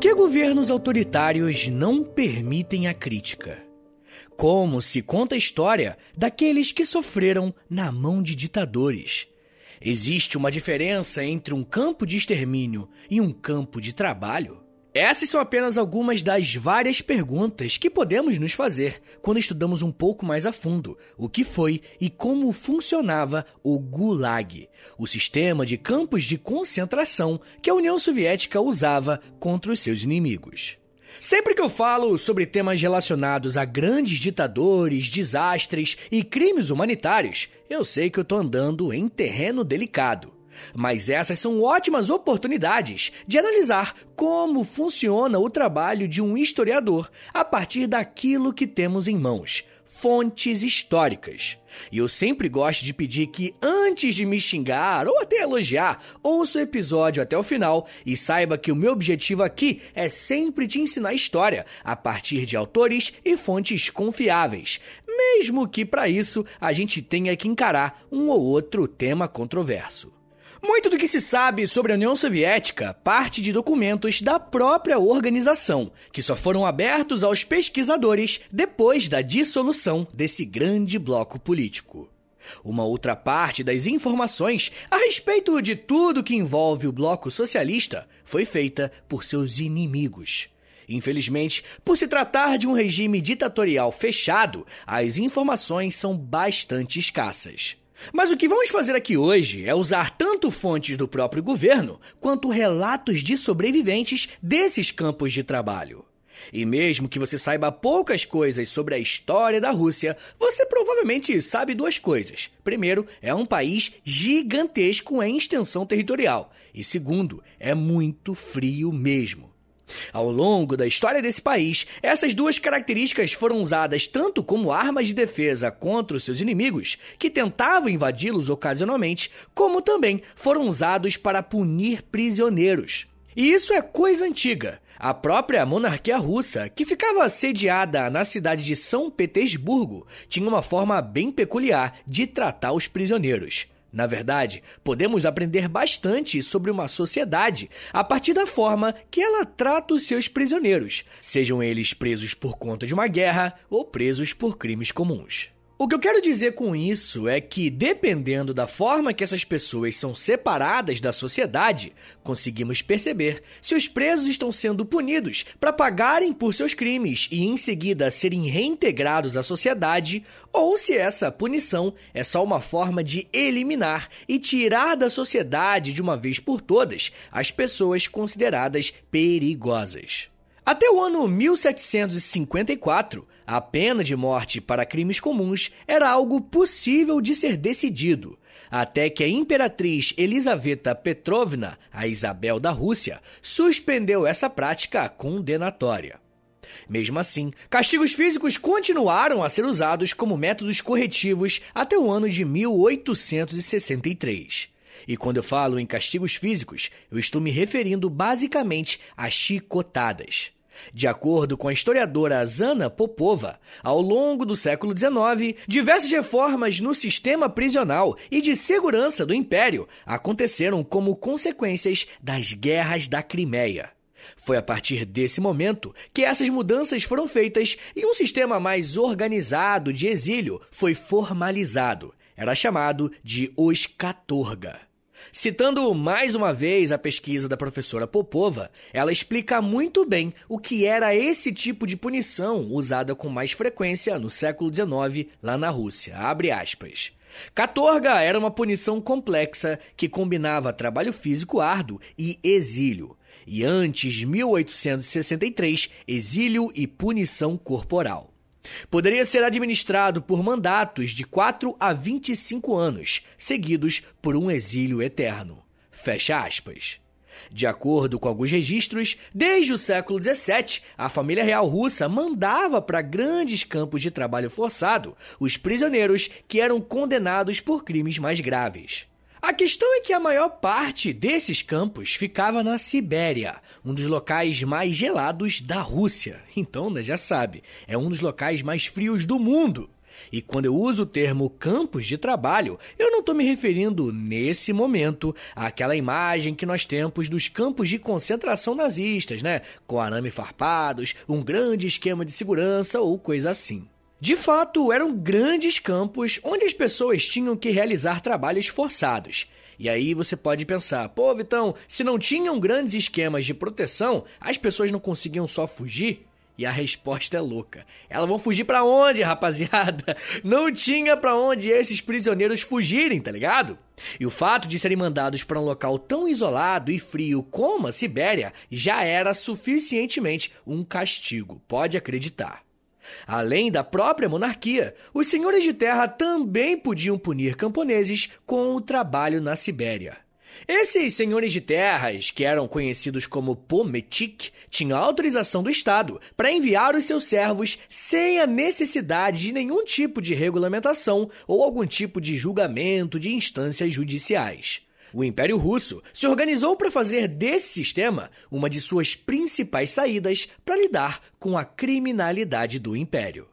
que governos autoritários não permitem a crítica? Como se conta a história daqueles que sofreram na mão de ditadores? Existe uma diferença entre um campo de extermínio e um campo de trabalho? Essas são apenas algumas das várias perguntas que podemos nos fazer quando estudamos um pouco mais a fundo o que foi e como funcionava o Gulag, o sistema de campos de concentração que a União Soviética usava contra os seus inimigos. Sempre que eu falo sobre temas relacionados a grandes ditadores, desastres e crimes humanitários, eu sei que eu estou andando em terreno delicado. Mas essas são ótimas oportunidades de analisar como funciona o trabalho de um historiador a partir daquilo que temos em mãos fontes históricas. E eu sempre gosto de pedir que, antes de me xingar ou até elogiar, ouça o episódio até o final e saiba que o meu objetivo aqui é sempre te ensinar história a partir de autores e fontes confiáveis, mesmo que para isso a gente tenha que encarar um ou outro tema controverso. Muito do que se sabe sobre a União Soviética parte de documentos da própria organização, que só foram abertos aos pesquisadores depois da dissolução desse grande bloco político. Uma outra parte das informações a respeito de tudo que envolve o bloco socialista foi feita por seus inimigos. Infelizmente, por se tratar de um regime ditatorial fechado, as informações são bastante escassas. Mas o que vamos fazer aqui hoje é usar tanto fontes do próprio governo quanto relatos de sobreviventes desses campos de trabalho. E mesmo que você saiba poucas coisas sobre a história da Rússia, você provavelmente sabe duas coisas. Primeiro, é um país gigantesco em extensão territorial. E segundo, é muito frio mesmo. Ao longo da história desse país, essas duas características foram usadas tanto como armas de defesa contra os seus inimigos, que tentavam invadi-los ocasionalmente, como também foram usados para punir prisioneiros. E isso é coisa antiga. A própria monarquia russa, que ficava sediada na cidade de São Petersburgo, tinha uma forma bem peculiar de tratar os prisioneiros. Na verdade, podemos aprender bastante sobre uma sociedade a partir da forma que ela trata os seus prisioneiros, sejam eles presos por conta de uma guerra ou presos por crimes comuns. O que eu quero dizer com isso é que, dependendo da forma que essas pessoas são separadas da sociedade, conseguimos perceber se os presos estão sendo punidos para pagarem por seus crimes e em seguida serem reintegrados à sociedade, ou se essa punição é só uma forma de eliminar e tirar da sociedade de uma vez por todas as pessoas consideradas perigosas. Até o ano 1754, a pena de morte para crimes comuns era algo possível de ser decidido, até que a imperatriz Elisaveta Petrovna, a Isabel da Rússia, suspendeu essa prática condenatória. Mesmo assim, castigos físicos continuaram a ser usados como métodos corretivos até o ano de 1863. E quando eu falo em castigos físicos, eu estou me referindo basicamente a chicotadas. De acordo com a historiadora Zana Popova, ao longo do século XIX, diversas reformas no sistema prisional e de segurança do Império aconteceram como consequências das guerras da Crimeia. Foi a partir desse momento que essas mudanças foram feitas e um sistema mais organizado de exílio foi formalizado. Era chamado de os Catorga. Citando mais uma vez a pesquisa da professora Popova, ela explica muito bem o que era esse tipo de punição usada com mais frequência no século XIX lá na Rússia. Abre aspas. Catorga era uma punição complexa que combinava trabalho físico árduo e exílio. E antes de 1863, exílio e punição corporal. Poderia ser administrado por mandatos de 4 a 25 anos, seguidos por um exílio eterno. Fecha aspas. De acordo com alguns registros, desde o século XVII, a família real russa mandava para grandes campos de trabalho forçado os prisioneiros que eram condenados por crimes mais graves. A questão é que a maior parte desses campos ficava na Sibéria, um dos locais mais gelados da Rússia. Então, né, já sabe, é um dos locais mais frios do mundo. E quando eu uso o termo campos de trabalho, eu não estou me referindo, nesse momento, àquela imagem que nós temos dos campos de concentração nazistas, né? Com arame farpados, um grande esquema de segurança ou coisa assim. De fato, eram grandes campos onde as pessoas tinham que realizar trabalhos forçados. E aí você pode pensar, pô, Vitão, se não tinham grandes esquemas de proteção, as pessoas não conseguiam só fugir? E a resposta é louca. Elas vão fugir para onde, rapaziada? Não tinha para onde esses prisioneiros fugirem, tá ligado? E o fato de serem mandados para um local tão isolado e frio como a Sibéria já era suficientemente um castigo, pode acreditar. Além da própria monarquia, os senhores de terra também podiam punir camponeses com o trabalho na Sibéria. Esses senhores de terras, que eram conhecidos como pometik, tinham autorização do Estado para enviar os seus servos sem a necessidade de nenhum tipo de regulamentação ou algum tipo de julgamento de instâncias judiciais. O Império Russo se organizou para fazer desse sistema uma de suas principais saídas para lidar com a criminalidade do Império.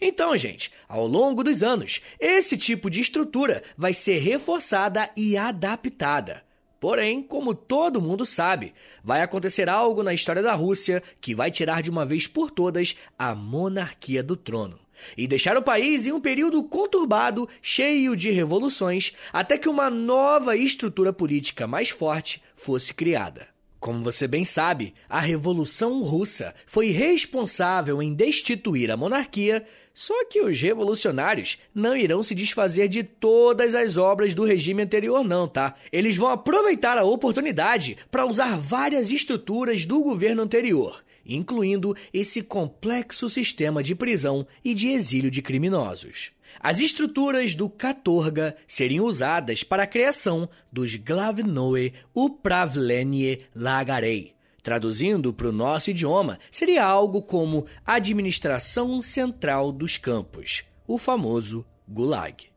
Então, gente, ao longo dos anos, esse tipo de estrutura vai ser reforçada e adaptada. Porém, como todo mundo sabe, vai acontecer algo na história da Rússia que vai tirar de uma vez por todas a monarquia do trono e deixar o país em um período conturbado, cheio de revoluções, até que uma nova estrutura política mais forte fosse criada. Como você bem sabe, a Revolução Russa foi responsável em destituir a monarquia, só que os revolucionários não irão se desfazer de todas as obras do regime anterior, não, tá? Eles vão aproveitar a oportunidade para usar várias estruturas do governo anterior incluindo esse complexo sistema de prisão e de exílio de criminosos. As estruturas do Katorga seriam usadas para a criação dos Glavnoe Upravlenie Lagarei. Traduzindo para o nosso idioma, seria algo como Administração Central dos Campos, o famoso Gulag.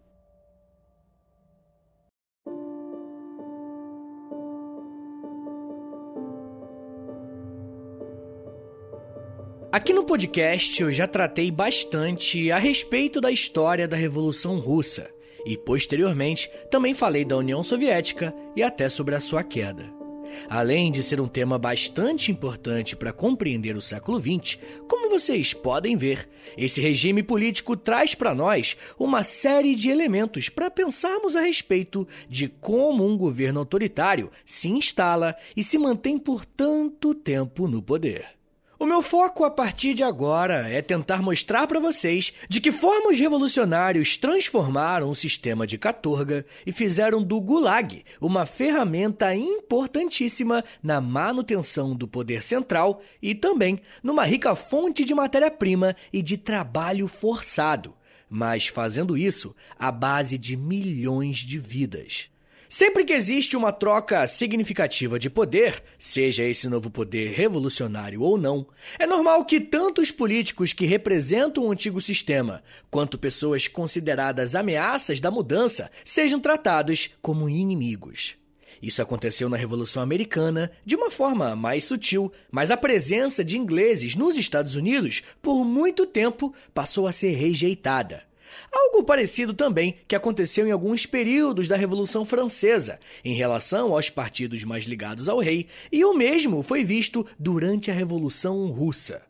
Aqui no podcast eu já tratei bastante a respeito da história da Revolução Russa e, posteriormente, também falei da União Soviética e até sobre a sua queda. Além de ser um tema bastante importante para compreender o século XX, como vocês podem ver, esse regime político traz para nós uma série de elementos para pensarmos a respeito de como um governo autoritário se instala e se mantém por tanto tempo no poder. O meu foco a partir de agora é tentar mostrar para vocês de que forma os revolucionários transformaram o sistema de Catorga e fizeram do Gulag uma ferramenta importantíssima na manutenção do poder central e também numa rica fonte de matéria-prima e de trabalho forçado, mas fazendo isso à base de milhões de vidas. Sempre que existe uma troca significativa de poder, seja esse novo poder revolucionário ou não, é normal que tanto os políticos que representam o antigo sistema, quanto pessoas consideradas ameaças da mudança, sejam tratados como inimigos. Isso aconteceu na Revolução Americana de uma forma mais sutil, mas a presença de ingleses nos Estados Unidos por muito tempo passou a ser rejeitada. Algo parecido também que aconteceu em alguns períodos da Revolução Francesa, em relação aos partidos mais ligados ao rei, e o mesmo foi visto durante a Revolução Russa.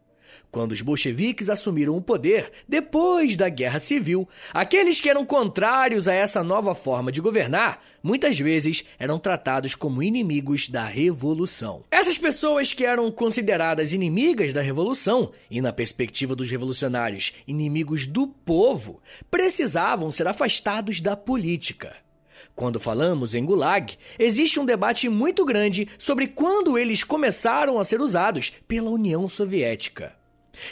Quando os bolcheviques assumiram o poder depois da Guerra Civil, aqueles que eram contrários a essa nova forma de governar muitas vezes eram tratados como inimigos da revolução. Essas pessoas que eram consideradas inimigas da revolução e, na perspectiva dos revolucionários, inimigos do povo, precisavam ser afastados da política. Quando falamos em Gulag, existe um debate muito grande sobre quando eles começaram a ser usados pela União Soviética.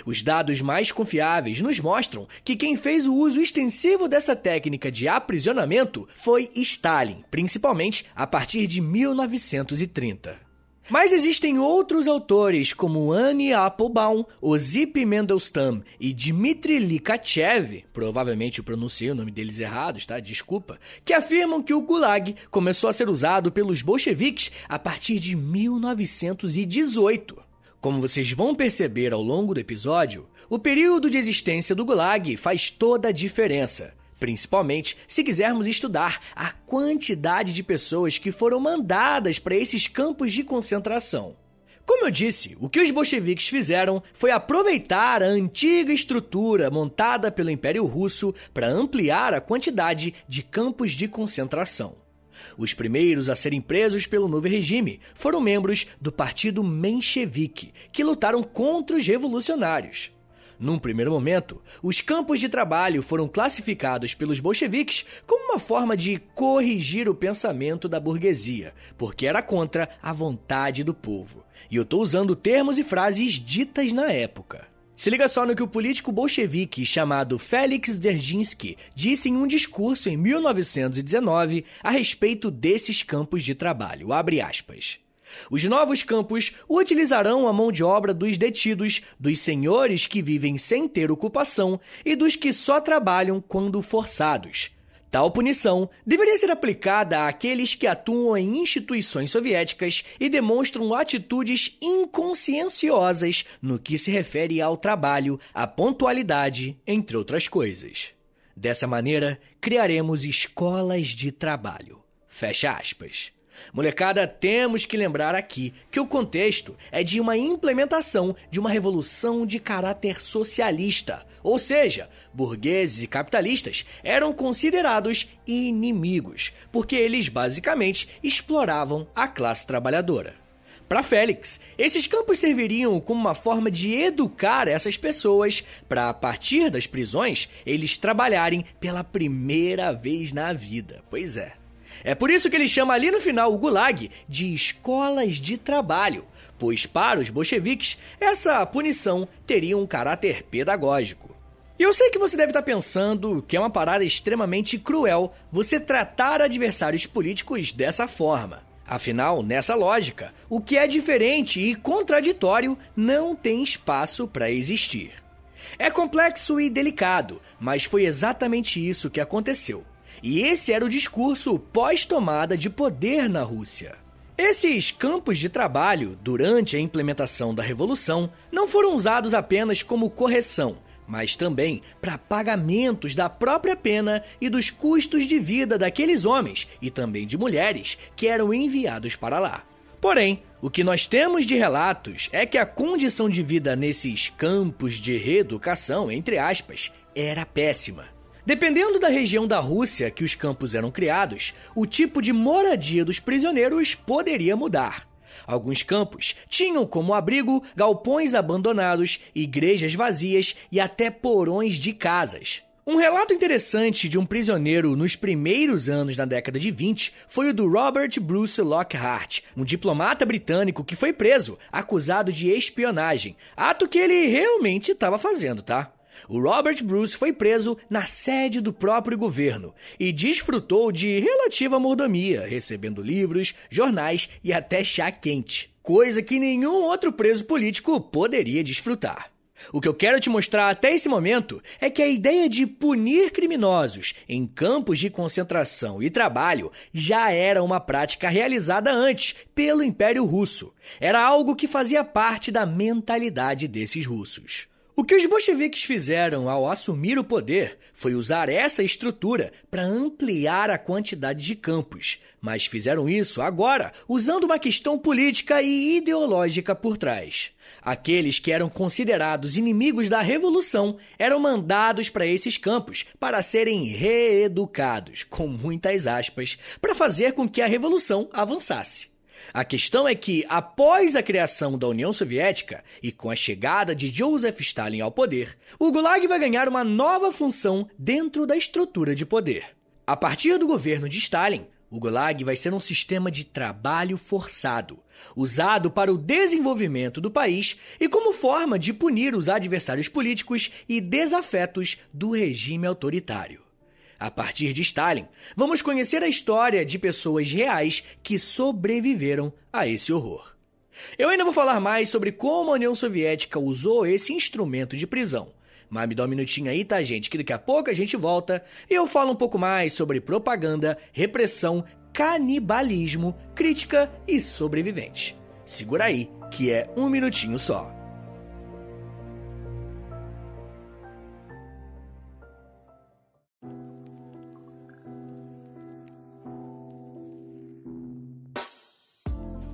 Os dados mais confiáveis nos mostram que quem fez o uso extensivo dessa técnica de aprisionamento foi Stalin, principalmente a partir de 1930. Mas existem outros autores, como Annie Applebaum, Ozip Mendelstam e Dmitry Likachev, provavelmente eu pronunciei o nome deles errados, tá? Desculpa, que afirmam que o Gulag começou a ser usado pelos bolcheviques a partir de 1918. Como vocês vão perceber ao longo do episódio, o período de existência do Gulag faz toda a diferença, principalmente se quisermos estudar a quantidade de pessoas que foram mandadas para esses campos de concentração. Como eu disse, o que os bolcheviques fizeram foi aproveitar a antiga estrutura montada pelo Império Russo para ampliar a quantidade de campos de concentração. Os primeiros a serem presos pelo novo regime foram membros do partido menchevique, que lutaram contra os revolucionários. Num primeiro momento, os campos de trabalho foram classificados pelos bolcheviques como uma forma de corrigir o pensamento da burguesia, porque era contra a vontade do povo. E eu estou usando termos e frases ditas na época. Se liga só no que o político bolchevique chamado Felix Dzerzhinsky disse em um discurso em 1919 a respeito desses campos de trabalho. Os novos campos utilizarão a mão de obra dos detidos, dos senhores que vivem sem ter ocupação e dos que só trabalham quando forçados. Tal punição deveria ser aplicada àqueles que atuam em instituições soviéticas e demonstram atitudes inconscienciosas no que se refere ao trabalho, à pontualidade, entre outras coisas. Dessa maneira, criaremos escolas de trabalho. Fecha aspas. Molecada, temos que lembrar aqui que o contexto é de uma implementação de uma revolução de caráter socialista, ou seja, burgueses e capitalistas eram considerados inimigos, porque eles basicamente exploravam a classe trabalhadora. Para Félix, esses campos serviriam como uma forma de educar essas pessoas para, a partir das prisões, eles trabalharem pela primeira vez na vida. Pois é. É por isso que ele chama ali no final o Gulag de escolas de trabalho, pois para os bolcheviques essa punição teria um caráter pedagógico. E eu sei que você deve estar pensando que é uma parada extremamente cruel você tratar adversários políticos dessa forma. Afinal, nessa lógica, o que é diferente e contraditório não tem espaço para existir. É complexo e delicado, mas foi exatamente isso que aconteceu. E esse era o discurso pós-tomada de poder na Rússia. Esses campos de trabalho, durante a implementação da Revolução, não foram usados apenas como correção, mas também para pagamentos da própria pena e dos custos de vida daqueles homens e também de mulheres que eram enviados para lá. Porém, o que nós temos de relatos é que a condição de vida nesses campos de reeducação, entre aspas, era péssima. Dependendo da região da Rússia que os campos eram criados, o tipo de moradia dos prisioneiros poderia mudar. Alguns campos tinham como abrigo galpões abandonados, igrejas vazias e até porões de casas. Um relato interessante de um prisioneiro nos primeiros anos da década de 20 foi o do Robert Bruce Lockhart, um diplomata britânico que foi preso, acusado de espionagem, ato que ele realmente estava fazendo, tá? O Robert Bruce foi preso na sede do próprio governo e desfrutou de relativa mordomia, recebendo livros, jornais e até chá quente, coisa que nenhum outro preso político poderia desfrutar. O que eu quero te mostrar até esse momento é que a ideia de punir criminosos em campos de concentração e trabalho já era uma prática realizada antes pelo Império Russo. Era algo que fazia parte da mentalidade desses russos. O que os bolcheviques fizeram ao assumir o poder foi usar essa estrutura para ampliar a quantidade de campos, mas fizeram isso agora usando uma questão política e ideológica por trás. Aqueles que eram considerados inimigos da revolução eram mandados para esses campos para serem reeducados, com muitas aspas, para fazer com que a revolução avançasse. A questão é que, após a criação da União Soviética e com a chegada de Joseph Stalin ao poder, o Gulag vai ganhar uma nova função dentro da estrutura de poder. A partir do governo de Stalin, o Gulag vai ser um sistema de trabalho forçado, usado para o desenvolvimento do país e como forma de punir os adversários políticos e desafetos do regime autoritário. A partir de Stalin, vamos conhecer a história de pessoas reais que sobreviveram a esse horror. Eu ainda vou falar mais sobre como a União Soviética usou esse instrumento de prisão. Mas me dá um minutinho aí, tá, gente? Que daqui a pouco a gente volta e eu falo um pouco mais sobre propaganda, repressão, canibalismo, crítica e sobrevivente. Segura aí, que é um minutinho só.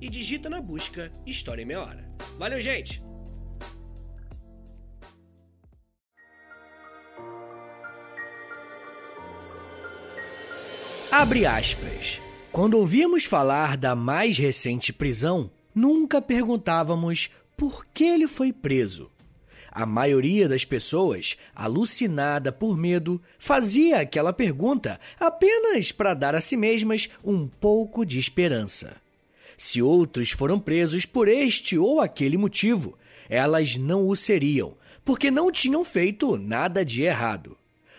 e digita na busca História em Meia Hora. Valeu, gente! Abre aspas. Quando ouvíamos falar da mais recente prisão, nunca perguntávamos por que ele foi preso. A maioria das pessoas, alucinada por medo, fazia aquela pergunta apenas para dar a si mesmas um pouco de esperança. Se outros foram presos por este ou aquele motivo, elas não o seriam, porque não tinham feito nada de errado.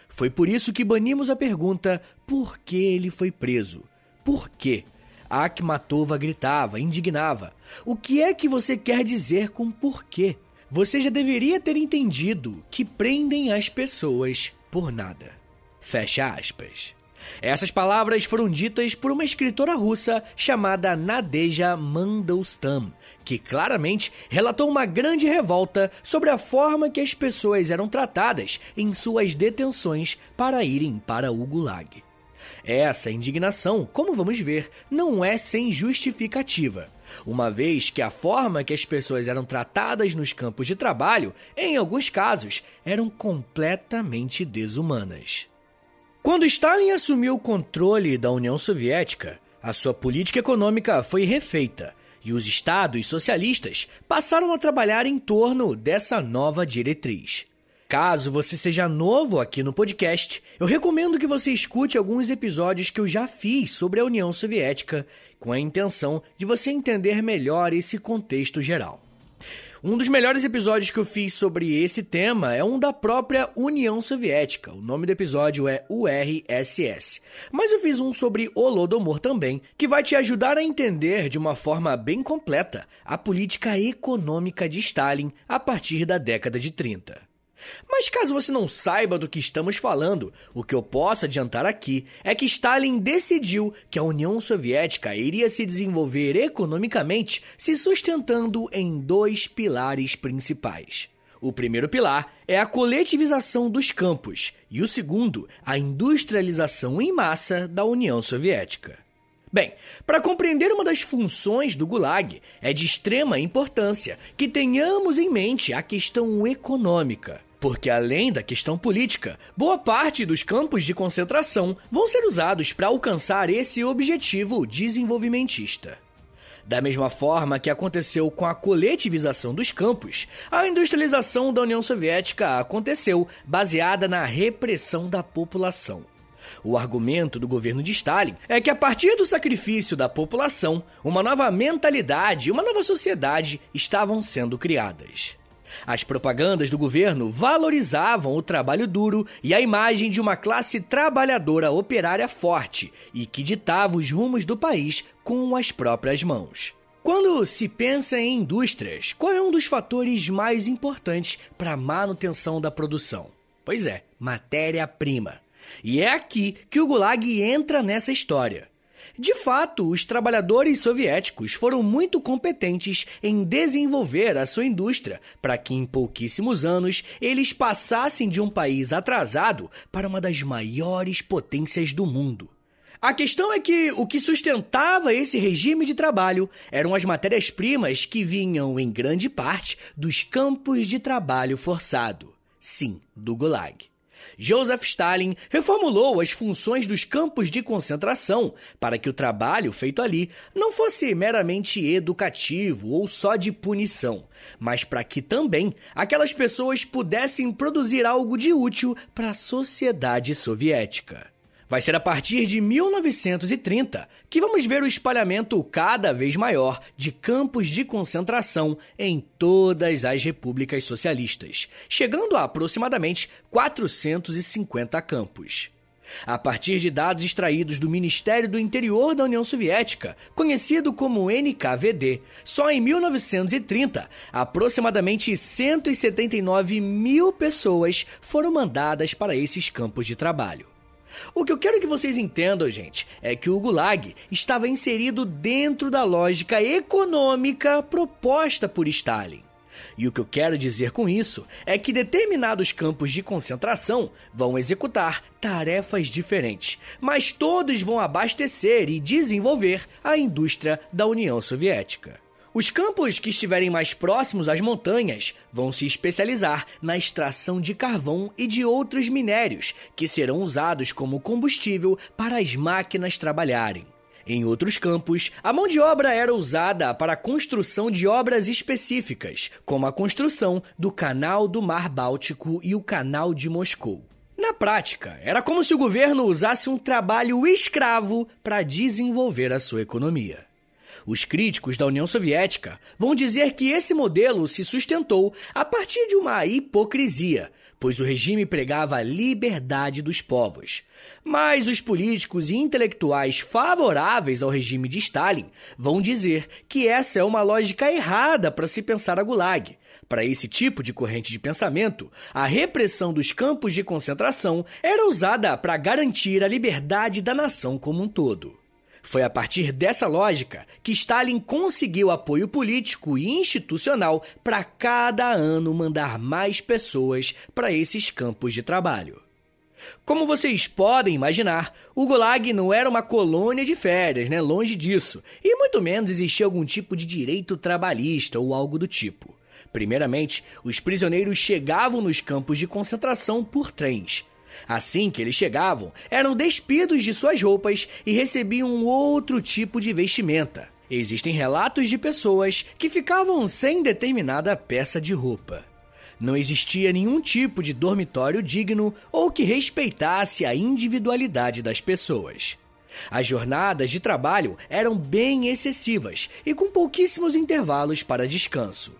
Foi por isso que banimos a pergunta por que ele foi preso. Por quê? Akhmatova gritava, indignava. O que é que você quer dizer com porquê? Você já deveria ter entendido que prendem as pessoas por nada. Fecha aspas. Essas palavras foram ditas por uma escritora russa chamada Nadeja Mandelstam, que claramente relatou uma grande revolta sobre a forma que as pessoas eram tratadas em suas detenções para irem para o Gulag. Essa indignação, como vamos ver, não é sem justificativa, uma vez que a forma que as pessoas eram tratadas nos campos de trabalho, em alguns casos, eram completamente desumanas. Quando Stalin assumiu o controle da União Soviética, a sua política econômica foi refeita e os estados socialistas passaram a trabalhar em torno dessa nova diretriz. Caso você seja novo aqui no podcast, eu recomendo que você escute alguns episódios que eu já fiz sobre a União Soviética, com a intenção de você entender melhor esse contexto geral. Um dos melhores episódios que eu fiz sobre esse tema é um da própria União Soviética. O nome do episódio é URSS. Mas eu fiz um sobre Holodomor também, que vai te ajudar a entender de uma forma bem completa a política econômica de Stalin a partir da década de 30. Mas caso você não saiba do que estamos falando, o que eu posso adiantar aqui é que Stalin decidiu que a União Soviética iria se desenvolver economicamente se sustentando em dois pilares principais. O primeiro pilar é a coletivização dos campos e o segundo, a industrialização em massa da União Soviética. Bem, para compreender uma das funções do Gulag, é de extrema importância que tenhamos em mente a questão econômica. Porque além da questão política, boa parte dos campos de concentração vão ser usados para alcançar esse objetivo desenvolvimentista. Da mesma forma que aconteceu com a coletivização dos campos, a industrialização da União Soviética aconteceu baseada na repressão da população. O argumento do governo de Stalin é que a partir do sacrifício da população, uma nova mentalidade e uma nova sociedade estavam sendo criadas. As propagandas do governo valorizavam o trabalho duro e a imagem de uma classe trabalhadora operária forte e que ditava os rumos do país com as próprias mãos. Quando se pensa em indústrias, qual é um dos fatores mais importantes para a manutenção da produção? Pois é, matéria-prima. E é aqui que o Gulag entra nessa história. De fato, os trabalhadores soviéticos foram muito competentes em desenvolver a sua indústria para que em pouquíssimos anos eles passassem de um país atrasado para uma das maiores potências do mundo. A questão é que o que sustentava esse regime de trabalho eram as matérias-primas que vinham, em grande parte, dos campos de trabalho forçado. Sim, do Gulag. Joseph Stalin reformulou as funções dos campos de concentração para que o trabalho feito ali não fosse meramente educativo ou só de punição, mas para que também aquelas pessoas pudessem produzir algo de útil para a sociedade soviética. Vai ser a partir de 1930 que vamos ver o espalhamento cada vez maior de campos de concentração em todas as repúblicas socialistas, chegando a aproximadamente 450 campos. A partir de dados extraídos do Ministério do Interior da União Soviética, conhecido como NKVD, só em 1930, aproximadamente 179 mil pessoas foram mandadas para esses campos de trabalho. O que eu quero que vocês entendam, gente, é que o Gulag estava inserido dentro da lógica econômica proposta por Stalin. E o que eu quero dizer com isso é que determinados campos de concentração vão executar tarefas diferentes, mas todos vão abastecer e desenvolver a indústria da União Soviética. Os campos que estiverem mais próximos às montanhas vão se especializar na extração de carvão e de outros minérios que serão usados como combustível para as máquinas trabalharem. Em outros campos, a mão de obra era usada para a construção de obras específicas, como a construção do Canal do Mar Báltico e o Canal de Moscou. Na prática, era como se o governo usasse um trabalho escravo para desenvolver a sua economia. Os críticos da União Soviética vão dizer que esse modelo se sustentou a partir de uma hipocrisia, pois o regime pregava a liberdade dos povos. Mas os políticos e intelectuais favoráveis ao regime de Stalin vão dizer que essa é uma lógica errada para se pensar a Gulag. Para esse tipo de corrente de pensamento, a repressão dos campos de concentração era usada para garantir a liberdade da nação como um todo. Foi a partir dessa lógica que Stalin conseguiu apoio político e institucional para cada ano mandar mais pessoas para esses campos de trabalho. Como vocês podem imaginar, o Gulag não era uma colônia de férias, né? Longe disso. E muito menos existia algum tipo de direito trabalhista ou algo do tipo. Primeiramente, os prisioneiros chegavam nos campos de concentração por trens. Assim que eles chegavam, eram despidos de suas roupas e recebiam outro tipo de vestimenta. Existem relatos de pessoas que ficavam sem determinada peça de roupa. Não existia nenhum tipo de dormitório digno ou que respeitasse a individualidade das pessoas. As jornadas de trabalho eram bem excessivas e com pouquíssimos intervalos para descanso.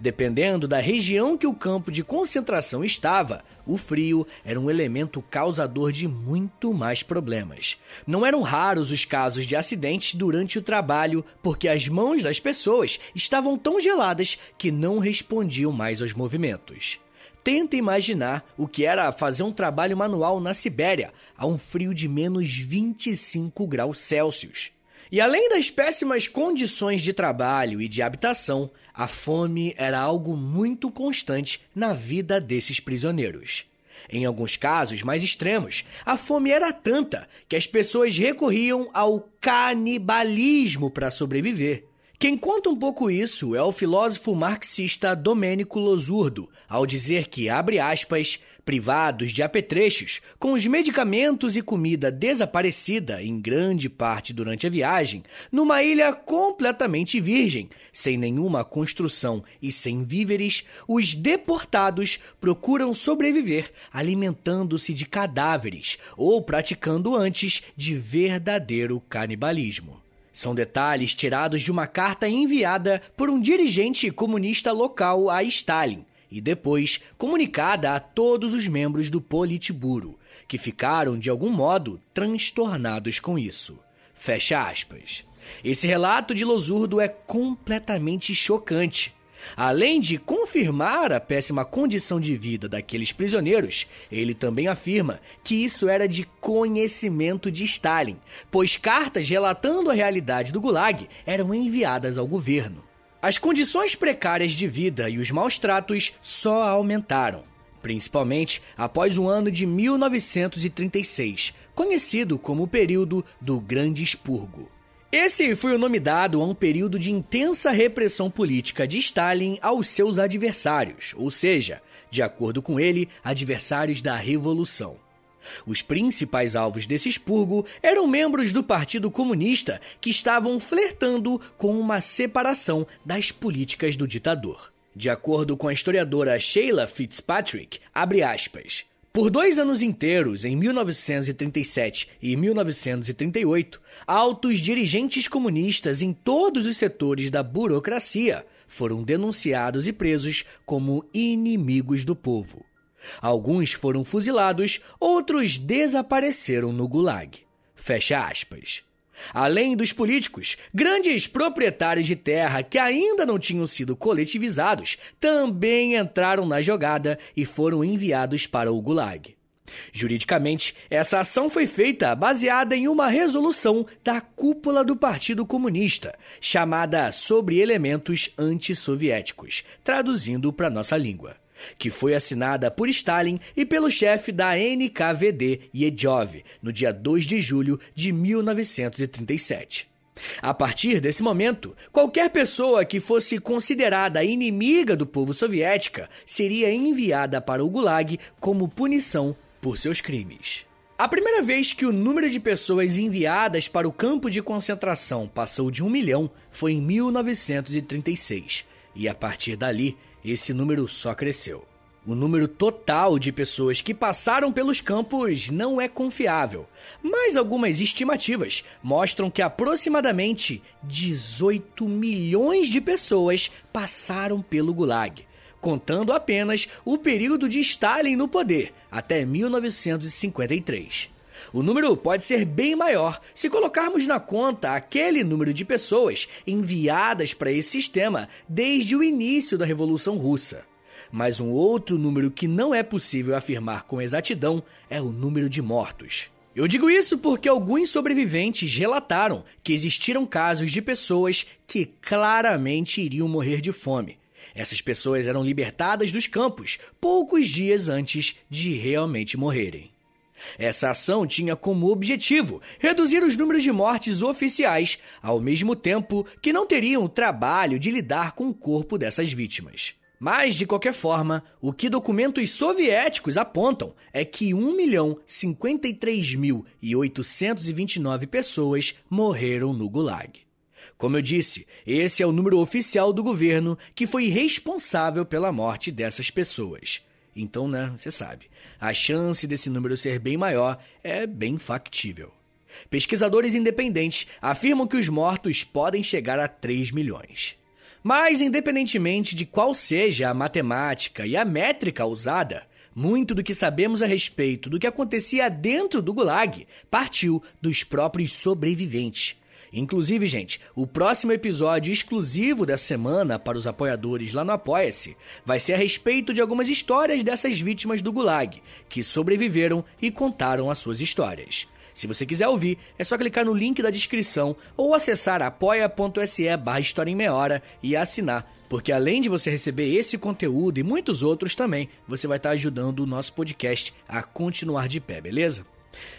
Dependendo da região que o campo de concentração estava, o frio era um elemento causador de muito mais problemas. Não eram raros os casos de acidentes durante o trabalho, porque as mãos das pessoas estavam tão geladas que não respondiam mais aos movimentos. Tenta imaginar o que era fazer um trabalho manual na Sibéria, a um frio de menos 25 graus Celsius. E além das péssimas condições de trabalho e de habitação, a fome era algo muito constante na vida desses prisioneiros. Em alguns casos mais extremos, a fome era tanta que as pessoas recorriam ao canibalismo para sobreviver. Quem conta um pouco isso é o filósofo marxista Domênico Losurdo, ao dizer que, abre aspas, privados de apetrechos, com os medicamentos e comida desaparecida em grande parte durante a viagem, numa ilha completamente virgem, sem nenhuma construção e sem víveres, os deportados procuram sobreviver alimentando-se de cadáveres ou praticando antes de verdadeiro canibalismo. São detalhes tirados de uma carta enviada por um dirigente comunista local a Stalin, e depois comunicada a todos os membros do Politburo, que ficaram de algum modo transtornados com isso. Fecha aspas. Esse relato de Losurdo é completamente chocante. Além de confirmar a péssima condição de vida daqueles prisioneiros, ele também afirma que isso era de conhecimento de Stalin, pois cartas relatando a realidade do Gulag eram enviadas ao governo. As condições precárias de vida e os maus tratos só aumentaram, principalmente após o ano de 1936, conhecido como o período do Grande Expurgo. Esse foi o nome dado a um período de intensa repressão política de Stalin aos seus adversários, ou seja, de acordo com ele, adversários da Revolução. Os principais alvos desse expurgo eram membros do Partido Comunista que estavam flertando com uma separação das políticas do ditador. De acordo com a historiadora Sheila Fitzpatrick, abre aspas, por dois anos inteiros, em 1937 e 1938, altos dirigentes comunistas em todos os setores da burocracia foram denunciados e presos como inimigos do povo. Alguns foram fuzilados, outros desapareceram no Gulag. Fecha aspas. Além dos políticos, grandes proprietários de terra que ainda não tinham sido coletivizados também entraram na jogada e foram enviados para o Gulag. Juridicamente, essa ação foi feita baseada em uma resolução da cúpula do Partido Comunista, chamada Sobre Elementos Antissoviéticos, traduzindo para nossa língua que foi assinada por Stalin e pelo chefe da NKVD, Yedjov, no dia 2 de julho de 1937. A partir desse momento, qualquer pessoa que fosse considerada inimiga do povo soviética seria enviada para o Gulag como punição por seus crimes. A primeira vez que o número de pessoas enviadas para o campo de concentração passou de um milhão foi em 1936, e a partir dali esse número só cresceu. O número total de pessoas que passaram pelos campos não é confiável, mas algumas estimativas mostram que aproximadamente 18 milhões de pessoas passaram pelo Gulag, contando apenas o período de Stalin no poder, até 1953. O número pode ser bem maior se colocarmos na conta aquele número de pessoas enviadas para esse sistema desde o início da Revolução Russa. Mas um outro número que não é possível afirmar com exatidão é o número de mortos. Eu digo isso porque alguns sobreviventes relataram que existiram casos de pessoas que claramente iriam morrer de fome. Essas pessoas eram libertadas dos campos poucos dias antes de realmente morrerem. Essa ação tinha como objetivo reduzir os números de mortes oficiais, ao mesmo tempo que não teriam o trabalho de lidar com o corpo dessas vítimas. Mas, de qualquer forma, o que documentos soviéticos apontam é que 1.053.829 pessoas morreram no Gulag. Como eu disse, esse é o número oficial do governo que foi responsável pela morte dessas pessoas. Então, né, você sabe, a chance desse número ser bem maior é bem factível. Pesquisadores independentes afirmam que os mortos podem chegar a 3 milhões. Mas, independentemente de qual seja a matemática e a métrica usada, muito do que sabemos a respeito do que acontecia dentro do Gulag partiu dos próprios sobreviventes, Inclusive, gente, o próximo episódio exclusivo da semana para os apoiadores lá no Apoia-se vai ser a respeito de algumas histórias dessas vítimas do Gulag, que sobreviveram e contaram as suas histórias. Se você quiser ouvir, é só clicar no link da descrição ou acessar apoia.se barra História em Meia Hora e assinar, porque além de você receber esse conteúdo e muitos outros também, você vai estar ajudando o nosso podcast a continuar de pé, beleza?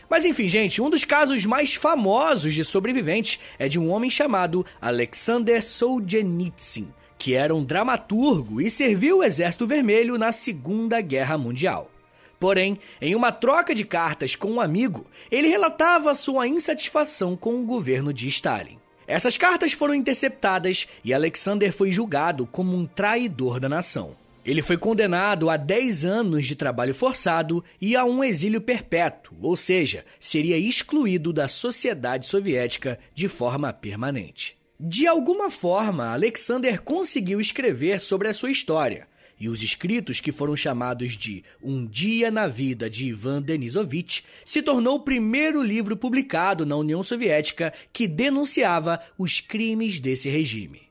Mas enfim, gente, um dos casos mais famosos de sobreviventes é de um homem chamado Alexander Solzhenitsyn, que era um dramaturgo e serviu o Exército Vermelho na Segunda Guerra Mundial. Porém, em uma troca de cartas com um amigo, ele relatava sua insatisfação com o governo de Stalin. Essas cartas foram interceptadas e Alexander foi julgado como um traidor da nação. Ele foi condenado a 10 anos de trabalho forçado e a um exílio perpétuo, ou seja, seria excluído da sociedade soviética de forma permanente. De alguma forma, Alexander conseguiu escrever sobre a sua história, e os escritos que foram chamados de Um Dia na Vida de Ivan Denisovich se tornou o primeiro livro publicado na União Soviética que denunciava os crimes desse regime.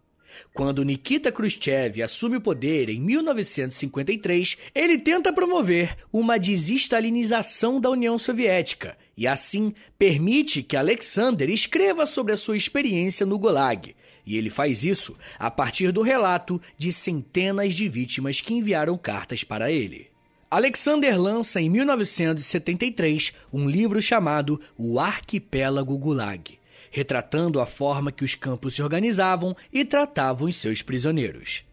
Quando Nikita Khrushchev assume o poder em 1953, ele tenta promover uma desestalinização da União Soviética e, assim, permite que Alexander escreva sobre a sua experiência no Gulag. E ele faz isso a partir do relato de centenas de vítimas que enviaram cartas para ele. Alexander lança em 1973 um livro chamado O Arquipélago Gulag retratando a forma que os campos se organizavam e tratavam os seus prisioneiros.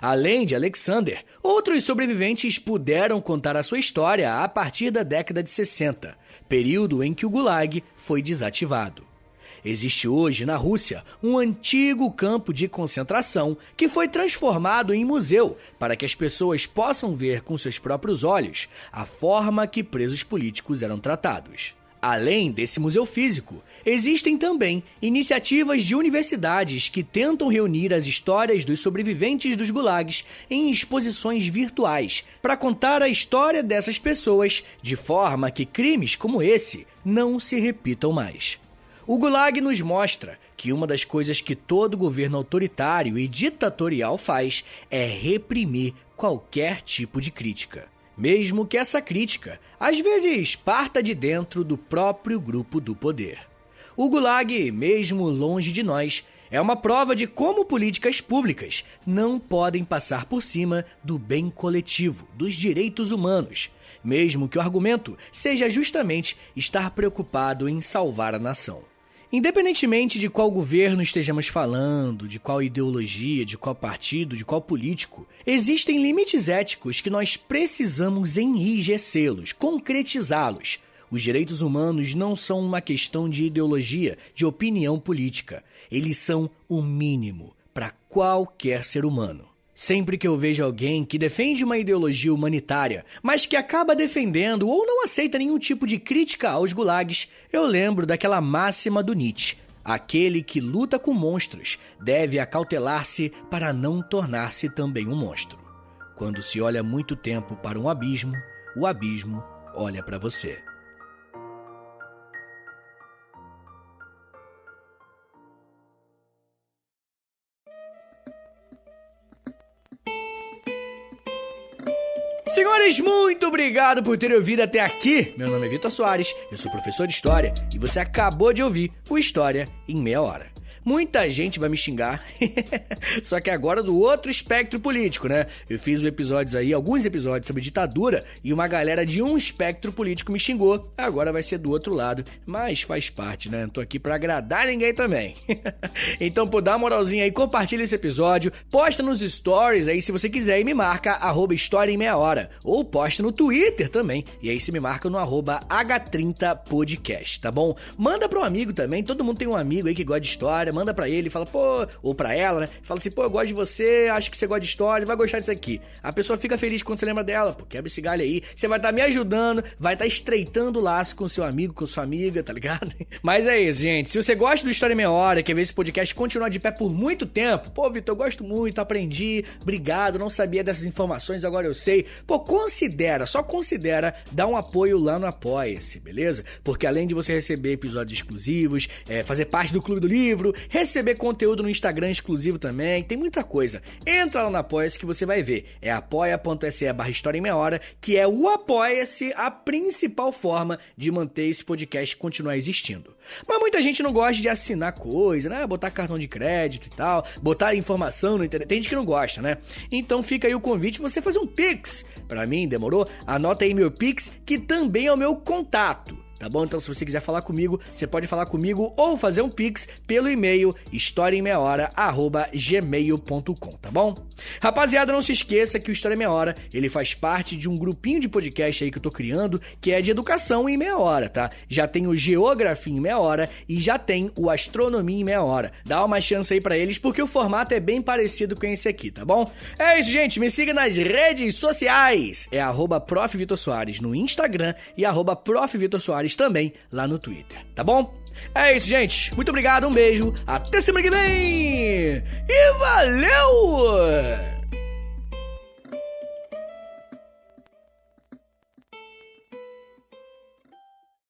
Além de Alexander, outros sobreviventes puderam contar a sua história a partir da década de 60, período em que o Gulag foi desativado. Existe hoje na Rússia um antigo campo de concentração que foi transformado em museu para que as pessoas possam ver com seus próprios olhos a forma que presos políticos eram tratados. Além desse museu físico, existem também iniciativas de universidades que tentam reunir as histórias dos sobreviventes dos gulags em exposições virtuais para contar a história dessas pessoas de forma que crimes como esse não se repitam mais. O Gulag nos mostra que uma das coisas que todo governo autoritário e ditatorial faz é reprimir qualquer tipo de crítica. Mesmo que essa crítica, às vezes, parta de dentro do próprio grupo do poder. O Gulag, mesmo longe de nós, é uma prova de como políticas públicas não podem passar por cima do bem coletivo, dos direitos humanos, mesmo que o argumento seja justamente estar preocupado em salvar a nação. Independentemente de qual governo estejamos falando, de qual ideologia, de qual partido, de qual político, existem limites éticos que nós precisamos enrijecê-los, concretizá-los. Os direitos humanos não são uma questão de ideologia, de opinião política. Eles são o mínimo para qualquer ser humano. Sempre que eu vejo alguém que defende uma ideologia humanitária, mas que acaba defendendo ou não aceita nenhum tipo de crítica aos gulags, eu lembro daquela máxima do Nietzsche: aquele que luta com monstros deve acautelar-se para não tornar-se também um monstro. Quando se olha muito tempo para um abismo, o abismo olha para você. Senhores, muito obrigado por terem ouvido até aqui. Meu nome é Vitor Soares, eu sou professor de História e você acabou de ouvir o História em Meia Hora. Muita gente vai me xingar, só que agora do outro espectro político, né? Eu fiz episódios aí, alguns episódios sobre ditadura e uma galera de um espectro político me xingou. Agora vai ser do outro lado, mas faz parte, né? Não tô aqui para agradar ninguém também. então, por dar uma moralzinha aí, compartilha esse episódio, posta nos stories aí se você quiser e me marca arroba História em Meia Hora. Ou posta no Twitter também, e aí você me marca no arroba H30podcast, tá bom? Manda para um amigo também, todo mundo tem um amigo aí que gosta de história, manda para ele, fala, pô, ou para ela, né? Fala assim, pô, eu gosto de você, acho que você gosta de história, vai gostar disso aqui. A pessoa fica feliz quando você lembra dela, pô, quebra esse galho aí. Você vai estar tá me ajudando, vai estar tá estreitando o laço com seu amigo, com sua amiga, tá ligado? Mas é isso, gente. Se você gosta do História Meia Hora, quer ver esse podcast continuar de pé por muito tempo, pô, Vitor, eu gosto muito, aprendi, obrigado, não sabia dessas informações, agora eu sei. Pô, considera, só considera dar um apoio lá no Apoia-se, beleza? Porque além de você receber episódios exclusivos, é, fazer parte do Clube do Livro, receber conteúdo no Instagram exclusivo também, tem muita coisa. Entra lá no Apoia-se que você vai ver. É apoia.se barra História em Meia Hora, que é o Apoia-se a principal forma de manter esse podcast continuar existindo. Mas muita gente não gosta de assinar coisa, né? Botar cartão de crédito e tal, botar informação no internet. Tem gente que não gosta, né? Então fica aí o convite pra você fazer um Pix. Pra mim, demorou? Anota aí meu Pix, que também é o meu contato tá bom? Então, se você quiser falar comigo, você pode falar comigo ou fazer um pix pelo e-mail historiaemmeiahora@gmail.com, tá bom? Rapaziada, não se esqueça que o História em Meia Hora, ele faz parte de um grupinho de podcast aí que eu tô criando, que é de educação em meia hora, tá? Já tem o Geografia em meia hora e já tem o Astronomia em meia hora. Dá uma chance aí para eles porque o formato é bem parecido com esse aqui, tá bom? É isso, gente, me siga nas redes sociais. É arroba no Instagram e arroba também lá no Twitter, tá bom? É isso, gente. Muito obrigado, um beijo, até semana que vem e valeu!